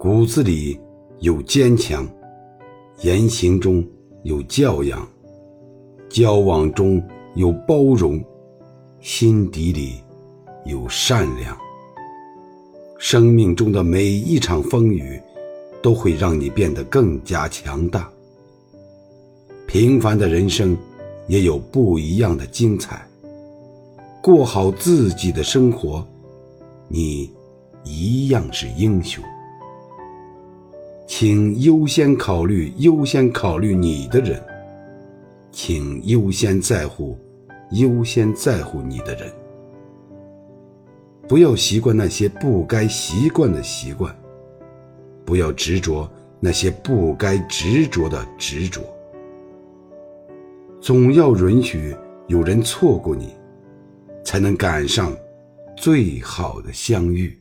骨子里有坚强，言行中有教养，交往中有包容，心底里有善良。生命中的每一场风雨，都会让你变得更加强大。平凡的人生，也有不一样的精彩。过好自己的生活，你一样是英雄。请优先考虑优先考虑你的人，请优先在乎优先在乎你的人。不要习惯那些不该习惯的习惯，不要执着那些不该执着的执着。总要允许有人错过你，才能赶上最好的相遇。